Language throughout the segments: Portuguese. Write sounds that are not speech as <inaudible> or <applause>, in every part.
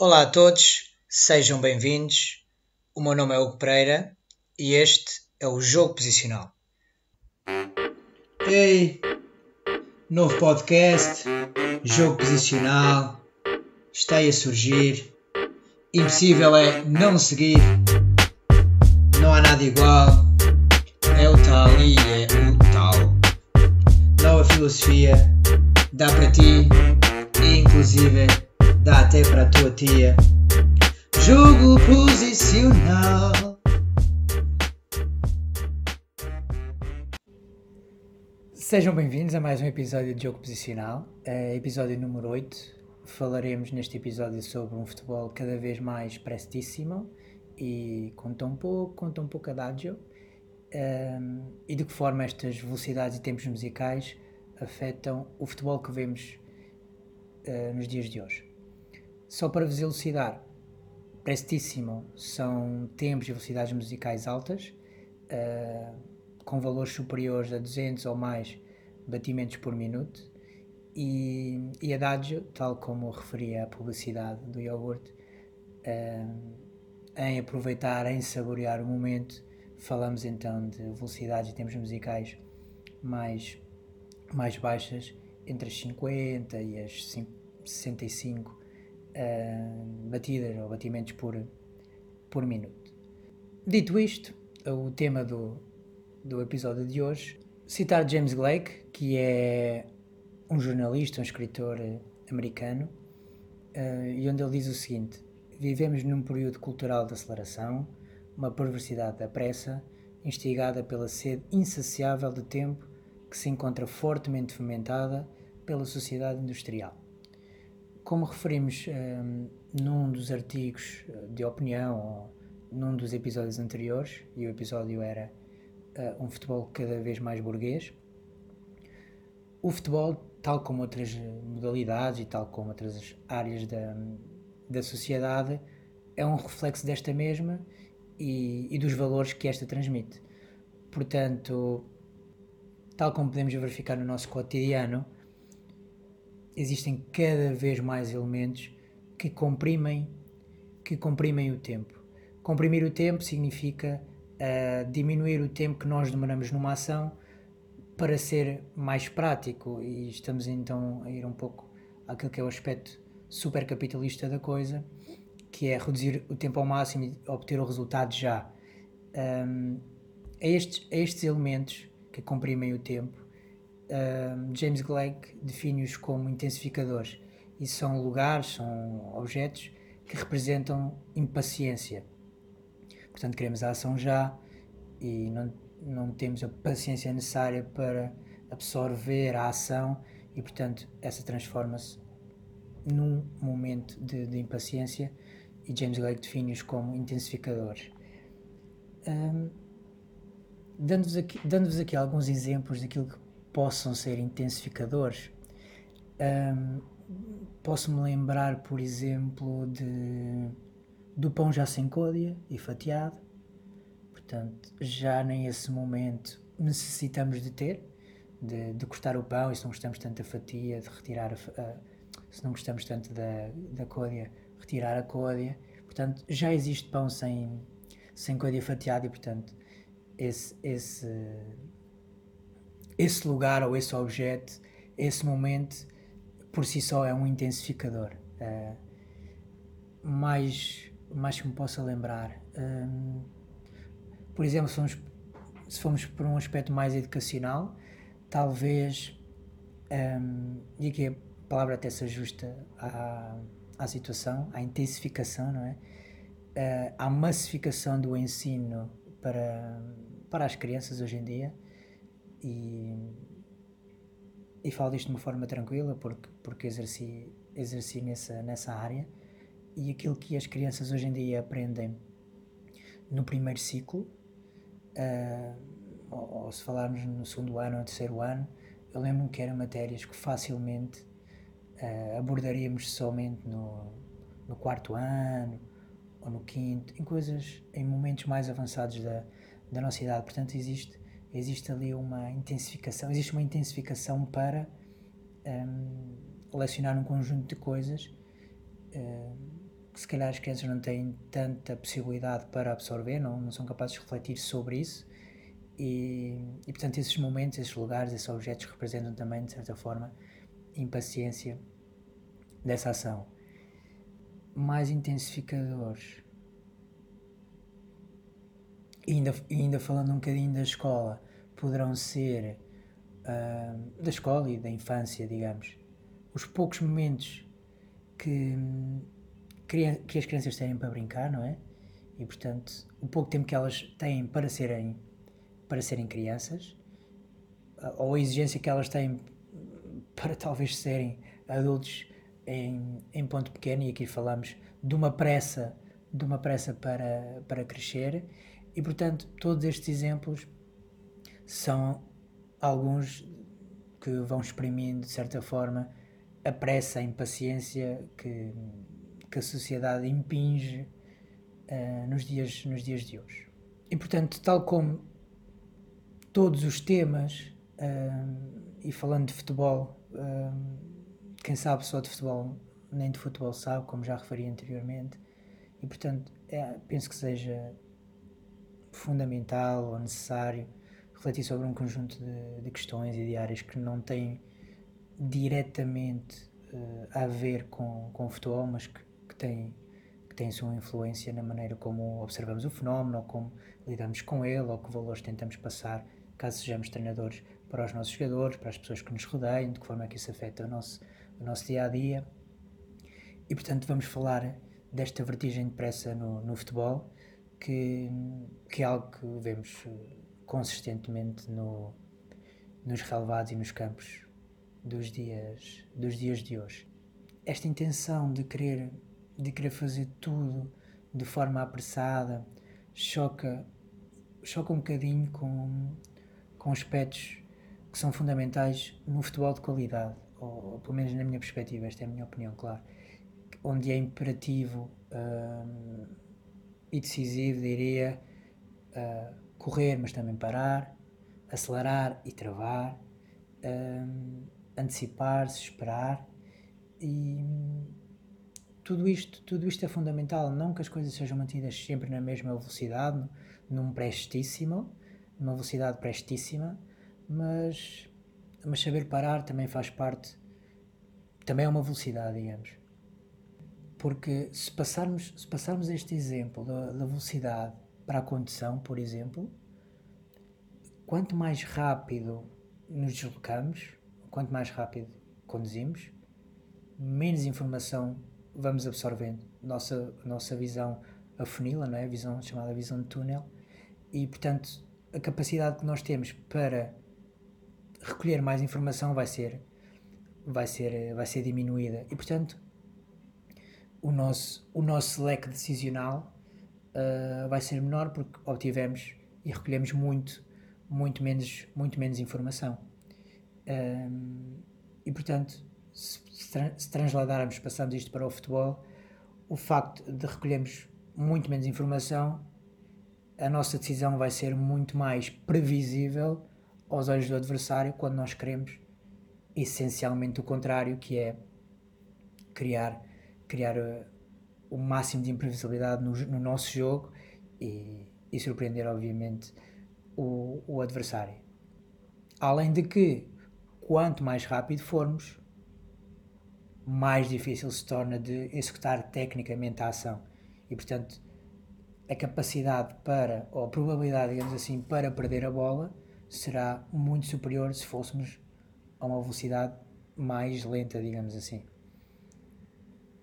Olá a todos, sejam bem-vindos. O meu nome é Hugo Pereira e este é o Jogo Posicional. Ei, novo podcast, Jogo Posicional, está aí a surgir. Impossível é não seguir, não há nada igual, é o tal e é o tal. Nova filosofia, dá para ti e inclusive dá até para a tua tia. Jogo posicional. Sejam bem-vindos a mais um episódio de Jogo Posicional, é episódio número 8. Falaremos neste episódio sobre um futebol cada vez mais prestíssimo e com tão pouco, com tão pouco adágio um, e de que forma estas velocidades e tempos musicais afetam o futebol que vemos uh, nos dias de hoje. Só para vos elucidar, prestíssimo são tempos e velocidades musicais altas, uh, com valores superiores a 200 ou mais batimentos por minuto, e, e adagio, tal como referia a publicidade do iogurte, uh, em aproveitar, em saborear o momento, falamos então de velocidades e tempos musicais mais, mais baixas, entre as 50 e as 65 uh, batidas ou batimentos por, por minuto. Dito isto, o tema do, do episódio de hoje, citar James Blake, que é um jornalista, um escritor americano, uh, e onde ele diz o seguinte: Vivemos num período cultural de aceleração, uma perversidade da pressa, instigada pela sede insaciável de tempo que se encontra fortemente fomentada pela sociedade industrial. Como referimos um, num dos artigos eh, de opinião, ou num dos episódios anteriores, e o episódio era uh, um futebol cada vez mais burguês, o futebol, tal como outras modalidades e tal como outras áreas da, da sociedade, é um reflexo desta mesma e, e dos valores que esta transmite. Portanto, tal como podemos verificar no nosso cotidiano, existem cada vez mais elementos que comprimem, que comprimem o tempo. Comprimir o tempo significa uh, diminuir o tempo que nós demoramos numa ação para ser mais prático e estamos então a ir um pouco àquilo que é o aspecto super capitalista da coisa, que é reduzir o tempo ao máximo e obter o resultado já. Um, é, estes, é estes elementos que comprimem o tempo James Glegg define-os como intensificadores e são lugares, são objetos que representam impaciência. Portanto, queremos a ação já e não, não temos a paciência necessária para absorver a ação e, portanto, essa transforma-se num momento de, de, impaciência e James Glegg define-os como intensificadores. Um, Dando-vos aqui, dando aqui alguns exemplos daquilo que possam ser intensificadores. Um, Posso-me lembrar, por exemplo, de, do pão já sem côdea e fatiado. Portanto, já nem esse momento necessitamos de ter, de, de cortar o pão, e se não gostamos tanto da fatia, de retirar a, a se não gostamos tanto da, da côdea, retirar a côdea. Portanto, já existe pão sem, sem côdea fatiada e, portanto, esse, esse esse lugar ou esse objeto, esse momento, por si só é um intensificador. Uh, mais, mais que me possa lembrar. Um, por exemplo, se formos, se formos por um aspecto mais educacional, talvez, um, e aqui a palavra até se ajusta à, à situação, à intensificação, não é? Uh, à massificação do ensino para, para as crianças hoje em dia e, e falo disto de uma forma tranquila porque, porque exerci, exerci nessa, nessa área e aquilo que as crianças hoje em dia aprendem no primeiro ciclo, uh, ou, ou, se falarmos no segundo ano ou terceiro ano, eu lembro-me que eram matérias que facilmente uh, abordaríamos somente no, no quarto ano ou no quinto, em coisas, em momentos mais avançados da, da nossa idade. Portanto, existe existe ali uma intensificação, existe uma intensificação para um, um conjunto de coisas um, que se calhar as crianças não têm tanta possibilidade para absorver, não, não são capazes de refletir sobre isso. E, e, portanto, esses momentos, esses lugares, esses objetos representam também, de certa forma, impaciência dessa ação. Mais intensificadores. E ainda, ainda falando um bocadinho da escola, poderão ser uh, da escola e da infância, digamos, os poucos momentos que, que as crianças têm para brincar, não é? E portanto, o pouco tempo que elas têm para serem, para serem crianças, ou a exigência que elas têm para talvez serem adultos em, em ponto pequeno, e aqui falamos de uma pressa, de uma pressa para, para crescer, e portanto, todos estes exemplos são alguns que vão exprimindo, de certa forma, a pressa, a impaciência que, que a sociedade impinge uh, nos, dias, nos dias de hoje. E portanto, tal como todos os temas, uh, e falando de futebol, uh, quem sabe só de futebol, nem de futebol sabe, como já referi anteriormente, e portanto, é, penso que seja fundamental ou necessário refletir sobre um conjunto de, de questões e de áreas que não têm diretamente uh, a ver com, com o futebol, mas que, que, têm, que têm sua influência na maneira como observamos o fenómeno, ou como lidamos com ele, ou que valores tentamos passar, caso sejamos treinadores, para os nossos jogadores, para as pessoas que nos rodeiam, de que forma é que isso afeta o nosso, o nosso dia a dia. E portanto, vamos falar desta vertigem de pressa no, no futebol que, que é algo que vemos consistentemente no, nos relevados e nos campos dos dias, dos dias de hoje. Esta intenção de querer, de querer fazer tudo de forma apressada choca, choca um bocadinho com, com aspectos que são fundamentais no futebol de qualidade, ou, ou pelo menos na minha perspectiva, esta é a minha opinião, claro, onde é imperativo. Hum, e decisivo, diria, uh, correr, mas também parar, acelerar e travar, antecipar-se, esperar e tudo isto, tudo isto é fundamental, não que as coisas sejam mantidas sempre na mesma velocidade, num prestíssimo, numa velocidade prestíssima, mas, mas saber parar também faz parte, também é uma velocidade, digamos. Porque se passarmos, se passarmos este exemplo da, da velocidade para a condução, por exemplo, quanto mais rápido nos deslocamos, quanto mais rápido conduzimos, menos informação vamos absorvendo. Nossa, nossa visão afunila, não é? A visão chamada visão de túnel. E, portanto, a capacidade que nós temos para recolher mais informação vai ser, vai ser, vai ser diminuída. E, portanto, o nosso, o nosso leque decisional uh, vai ser menor porque obtivemos e recolhemos muito, muito menos, muito menos informação. Um, e portanto, se, se transladarmos, passamos isto para o futebol, o facto de recolhermos muito menos informação, a nossa decisão vai ser muito mais previsível aos olhos do adversário quando nós queremos essencialmente o contrário, que é criar criar uh, o máximo de imprevisibilidade no, no nosso jogo e, e, surpreender, obviamente, o, o adversário. Além de que, quanto mais rápido formos, mais difícil se torna de executar tecnicamente a ação. E, portanto, a capacidade para, ou a probabilidade, digamos assim, para perder a bola será muito superior se fôssemos a uma velocidade mais lenta, digamos assim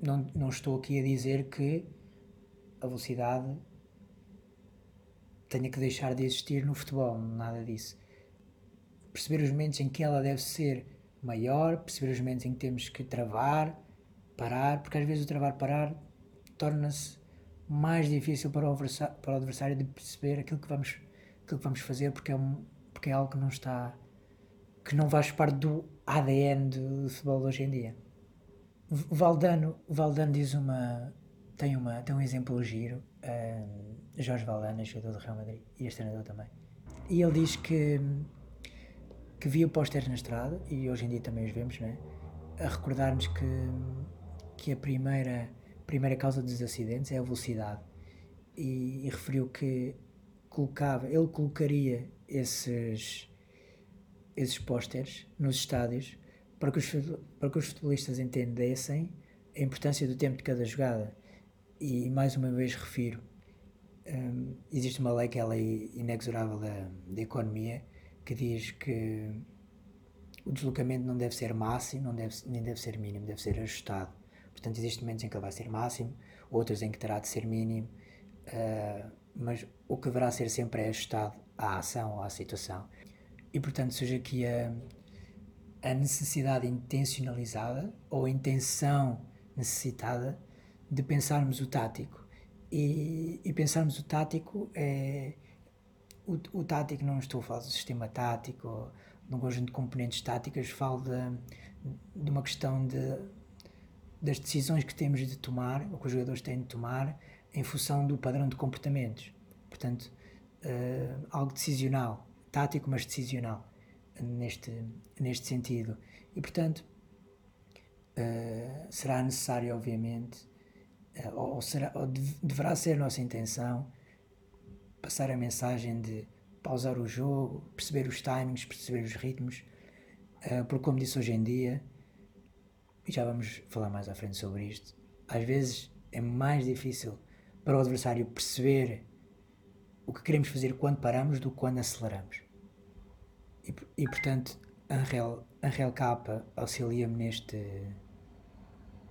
não, não estou aqui a dizer que a velocidade tenha que deixar de existir no futebol, nada disso. Perceber os momentos em que ela deve ser maior, perceber os momentos em que temos que travar, parar, porque às vezes o travar-parar torna-se mais difícil para o, para o adversário de perceber aquilo que vamos, aquilo que vamos fazer, porque é, um, porque é algo que não está, que não faz parte do ADN do futebol de hoje em dia. Valdano, Valdano diz uma. Tem, uma, tem um exemplo giro. Um, Jorge Valdano, jogador do Real Madrid e este treinador também. E ele diz que, que via pósteres na estrada, e hoje em dia também os vemos, não é? A recordar-nos que, que a primeira primeira causa dos acidentes é a velocidade. E, e referiu que colocava, ele colocaria esses, esses pósteres nos estádios para que, os, para que os futebolistas entendessem a importância do tempo de cada jogada. E mais uma vez refiro, um, existe uma lei que é a lei inexorável da, da economia que diz que o deslocamento não deve ser máximo, não deve, nem deve ser mínimo, deve ser ajustado. Portanto, existem momentos em que ele vai ser máximo, outros em que terá de ser mínimo, uh, mas o que deverá ser sempre é ajustado à ação ou à situação. E, portanto, surge aqui a, a necessidade intencionalizada ou a intenção necessitada de pensarmos o tático. E, e pensarmos o tático é. O, o tático, não estou a falar do sistema tático de um conjunto de componentes táticas, falo de, de uma questão de, das decisões que temos de tomar, ou que os jogadores têm de tomar, em função do padrão de comportamentos. Portanto, uh, algo decisional, tático, mas decisional, neste, neste sentido. E, portanto, uh, será necessário, obviamente, uh, ou, será, ou deverá ser nossa intenção passar a mensagem de pausar o jogo, perceber os timings, perceber os ritmos, uh, porque como disse hoje em dia, e já vamos falar mais à frente sobre isto, às vezes é mais difícil para o adversário perceber o que queremos fazer quando paramos do que quando aceleramos. E, portanto, Angel, Angel Capa auxilia-me neste,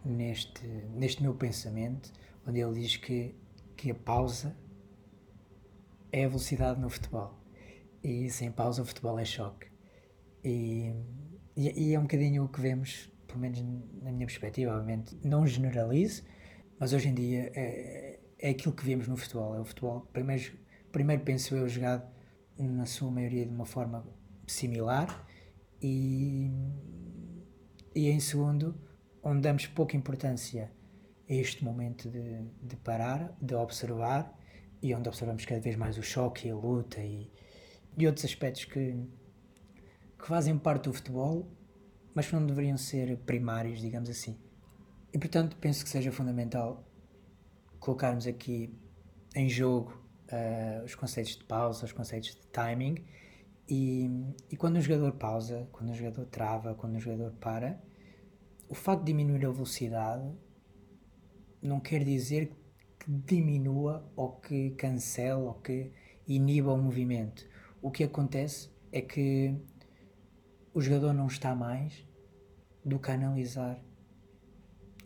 neste, neste meu pensamento, onde ele diz que, que a pausa é a velocidade no futebol e sem pausa o futebol é choque. E, e, e, é um bocadinho o que vemos, pelo menos na minha perspectiva, obviamente, não generalizo, mas hoje em dia é, é aquilo que vemos no futebol. É o futebol, primeiro, primeiro penso eu, jogado na sua maioria de uma forma similar e, e em segundo, onde damos pouca importância a este momento de, de parar, de observar e onde observamos cada vez mais o choque e a luta e, e outros aspectos que, que fazem parte do futebol, mas que não deveriam ser primários, digamos assim. E portanto, penso que seja fundamental colocarmos aqui em jogo uh, os conceitos de pausa, os conceitos de timing. E, e quando um jogador pausa, quando um jogador trava, quando um jogador para, o facto de diminuir a velocidade não quer dizer que diminua ou que cancele ou que iniba o movimento o que acontece é que o jogador não está mais do que analisar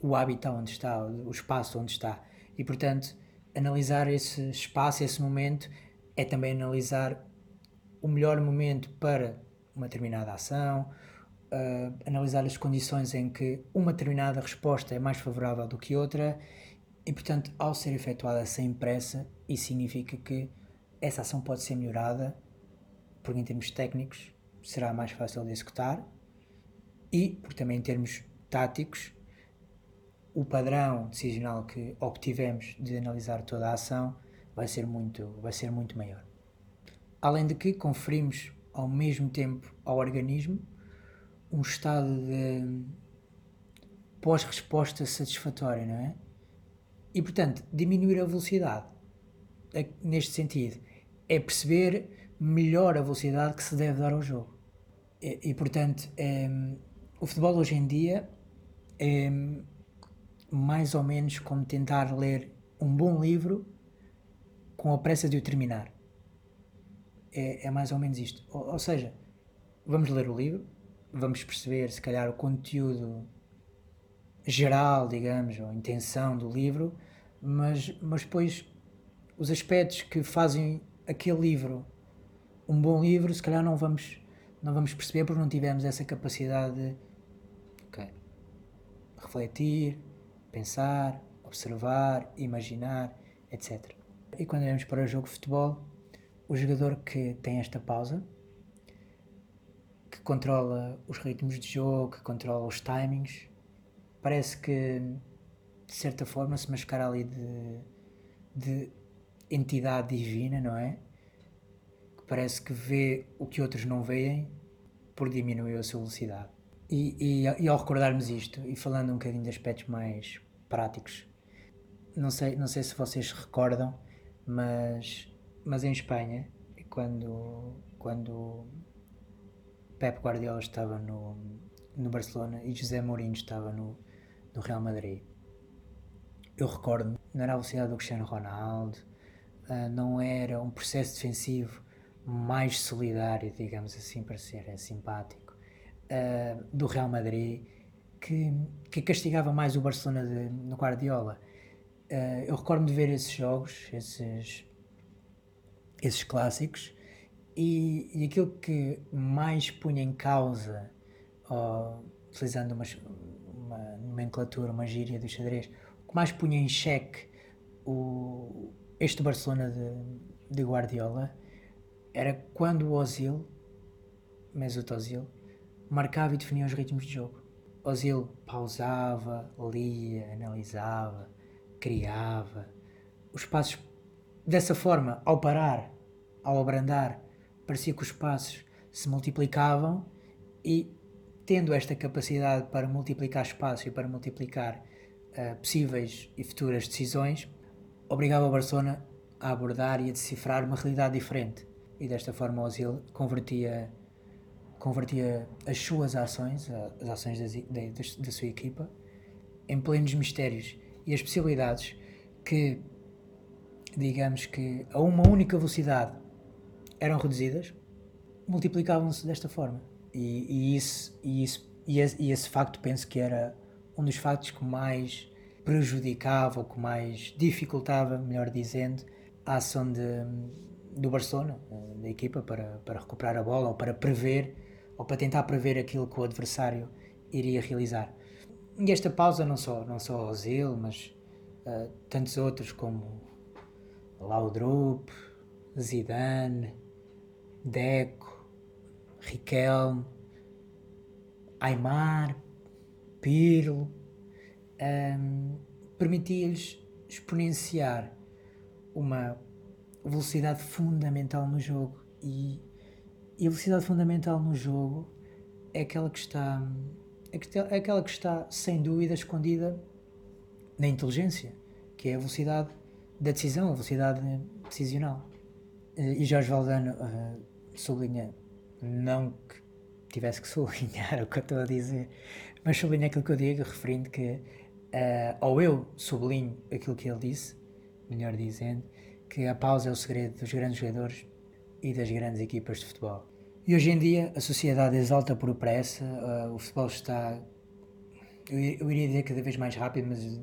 o hábitat onde está, o espaço onde está. E, portanto, analisar esse espaço, esse momento, é também analisar o melhor momento para uma determinada ação, uh, analisar as condições em que uma determinada resposta é mais favorável do que outra, e, portanto, ao ser efetuada sem pressa, isso significa que essa ação pode ser melhorada porque em termos técnicos será mais fácil de executar e porque também em termos táticos o padrão decisional que obtivemos de analisar toda a ação vai ser muito, vai ser muito maior. Além de que conferimos ao mesmo tempo ao organismo um estado de pós-resposta satisfatória, não é? E portanto, diminuir a velocidade é, neste sentido é perceber melhor a velocidade que se deve dar ao jogo. E, e portanto, é, o futebol hoje em dia é mais ou menos como tentar ler um bom livro com a pressa de o terminar. É, é mais ou menos isto. Ou, ou, seja, vamos ler o livro, vamos perceber se calhar o conteúdo geral, digamos, ou a intenção do livro, mas, mas depois os aspectos que fazem aquele livro um bom livro, se calhar não vamos, não vamos perceber porque não tivemos essa capacidade de okay, refletir, pensar, observar, imaginar, etc. E quando olhamos para o jogo de futebol, o jogador que tem esta pausa, que controla os ritmos de jogo, que controla os timings, parece que de certa forma se mascara ali de, de entidade divina, não é? parece que vê o que outros não veem por diminuir a sua velocidade. E, e, e, ao recordarmos isto, e falando um bocadinho de aspectos mais práticos, não sei, não sei se vocês recordam, mas, mas em Espanha, quando, quando Pep Guardiola estava no, no Barcelona e José Mourinho estava no, no Real Madrid, eu recordo, não era a velocidade do Cristiano Ronaldo, uh, não era um processo defensivo mais solidário, digamos assim, para ser simpático, uh, do Real Madrid, que, que castigava mais o Barcelona de, no Guardiola. Uh, eu recordo-me de ver esses jogos, esses, esses clássicos, e, e aquilo que mais punha em causa, utilizando uma, uma nomenclatura, uma gíria do xadrez, o que mais punha em xeque o, este Barcelona de, de Guardiola era quando o Ozil, Mesut Ozil, marcava e definia os ritmos de jogo. Ozil pausava, lia, analisava, criava. Os passos, dessa forma, ao parar, ao abrandar, parecia que os passos se multiplicavam e, tendo esta capacidade para multiplicar espaço e para multiplicar uh, possíveis e futuras decisões, obrigava o Barcelona a abordar e a decifrar uma realidade diferente. E desta forma, Ozil convertia convertia as suas ações, as ações da, da, sua equipa, em plenos mistérios e as possibilidades que, digamos que a uma única velocidade eram reduzidas, multiplicavam-se desta forma. E, e, isso, e, isso, e, esse, e esse facto penso que era um dos factos que mais prejudicava ou que mais dificultava, melhor dizendo, a ação de, do Barcelona, da equipa, para, para recuperar a bola ou para prever ou para tentar prever aquilo que o adversário iria realizar. E esta pausa, não só, não só Ozil, mas uh, tantos outros como Laudrup, Zidane, Deco, Riquelme, Aymar, Pirlo, um, permitia-lhes exponenciar uma velocidade fundamental no jogo e e a velocidade fundamental no jogo é aquela que está é, é aquela que está sem dúvida escondida na inteligência, que é a velocidade da decisão, a velocidade decisional. E Jorge Valdano uh, sublinha, não que tivesse que <laughs> sublinhar o que eu estou a dizer, mas sublinha aquilo que eu digo, referindo que, uh, ou eu sublinho aquilo que ele disse, melhor dizendo, que a pausa é o segredo dos grandes jogadores e das grandes equipas de futebol. E hoje em dia a sociedade exalta por pressa, uh, o futebol está, eu, eu, iria dizer cada vez mais rápido, mas,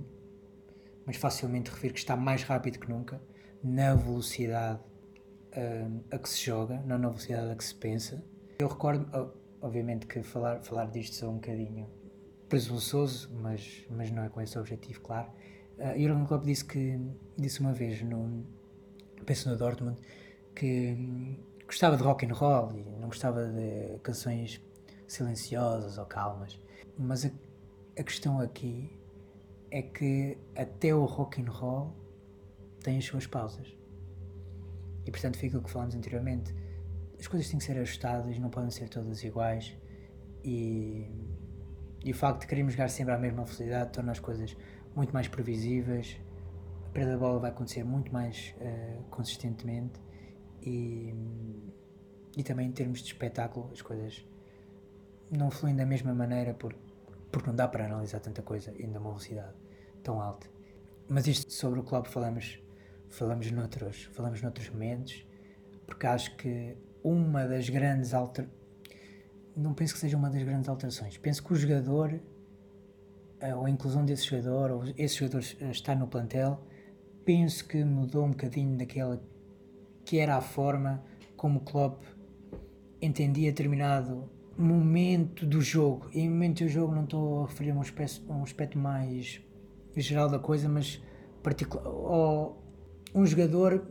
mas facilmente refiro que está mais rápido que nunca, na velocidade uh, a que se joga, não na velocidade a que se pensa. Eu recordo, obviamente que falar, falar disto sou um bocadinho presunçoso, mas, mas não é com esse objetivo, claro. Uh, Jurgen Klopp disse que disse uma vez no penso no Dortmund que gostava de rock and roll e não gostava de canções silenciosas ou calmas. Mas a, a questão aqui é que até o rock and roll tem as suas pausas. E portanto fica o que falámos anteriormente. As coisas têm que ser ajustadas, não podem ser todas iguais. E, e o facto de querermos jogar sempre à mesma velocidade torna as coisas muito mais previsíveis. A perda da bola vai acontecer muito mais uh, consistentemente e, e também em termos de espetáculo as coisas não fluem da mesma maneira por, porque não dá para analisar tanta coisa ainda uma velocidade tão alta. Mas isto sobre o clube falamos falamos noutros, falamos noutros momentos, porque acho que uma das grandes alter... não penso que seja uma das grandes alterações. Penso que o jogador ou a inclusão desse jogador, ou esse jogador estar no plantel, penso que mudou um bocadinho daquela que era a forma como o Klopp entendia determinado momento do jogo. Em momento do jogo não estou a referir a um aspecto, um aspecto mais geral da coisa, mas particular. Um jogador,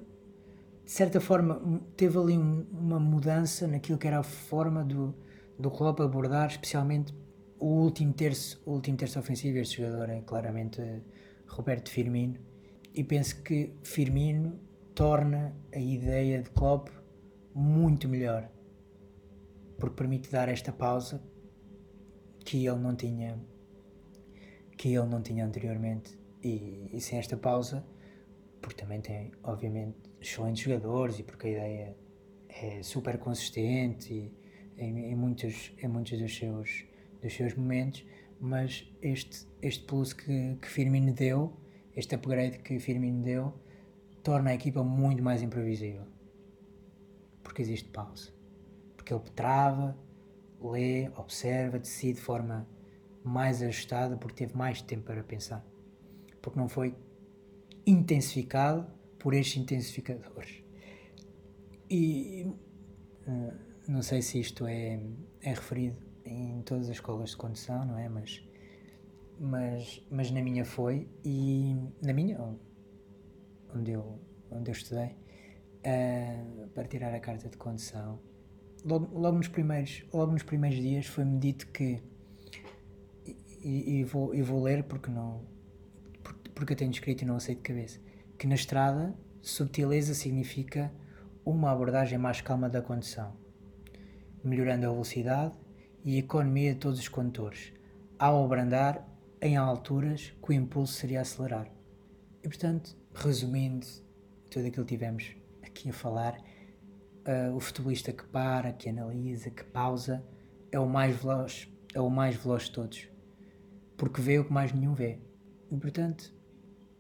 de certa forma, teve ali um, uma mudança naquilo que era a forma do, do Klopp abordar, especialmente o último terço, o último terço ofensivo. Este jogador é claramente Roberto Firmino. E penso que Firmino torna a ideia de Klopp muito melhor, porque permite dar esta pausa que ele não tinha que ele não tinha anteriormente E, e sem esta pausa, porque também tem, obviamente, excelentes jogadores e porque a ideia é super consistente e, em, em, muitos, em muitos dos seus, dos seus momentos, mas este, este plus que, que Firmino deu, este upgrade que Firmino deu, torna a equipa muito mais imprevisível. Porque existe pausa. Porque ele trava, lê, observa, decide de forma mais ajustada, porque teve mais tempo para pensar. Porque não foi intensificado por estes intensificadores. E uh, não sei se isto é, é referido em todas as escolas de condução, não é? Mas, mas, mas na minha foi, e na minha, onde eu, onde eu estudei, uh, para tirar a carta de condução, logo, logo, nos, primeiros, logo nos primeiros dias foi-me dito que, e, e, vou, e vou ler porque não porque eu tenho escrito e não aceito de cabeça, que na estrada subtileza significa uma abordagem mais calma da condução melhorando a velocidade e a economia de todos os condutores, ao abrandar em alturas que o impulso seria acelerar. E portanto, resumindo tudo aquilo que tivemos aqui a falar, uh, o futebolista que para, que analisa, que pausa, é o mais veloz, é o mais veloz de todos, porque vê o que mais nenhum vê. E portanto,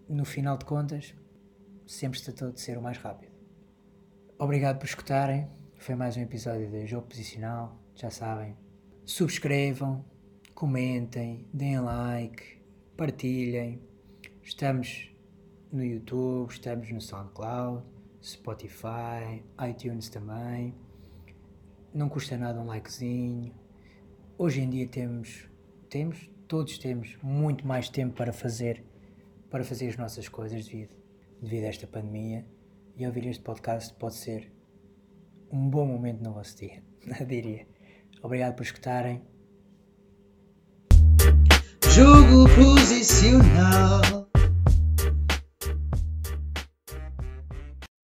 no final de contas, sempre se tratou de ser o mais rápido. Obrigado por escutarem. Foi mais um episódio de Jogo Posicional. Já sabem. Subscrevam, comentem, deem like, partilhem. Estamos no YouTube, estamos no SoundCloud, Spotify, iTunes também. Não custa nada um likezinho. Hoje em dia temos, temos, todos temos muito mais tempo para fazer, para fazer as nossas coisas devido, devido a esta pandemia. E ouvir este podcast pode ser um bom momento no vosso dia, <laughs> diria. Obrigado por escutarem. Jogo posicional.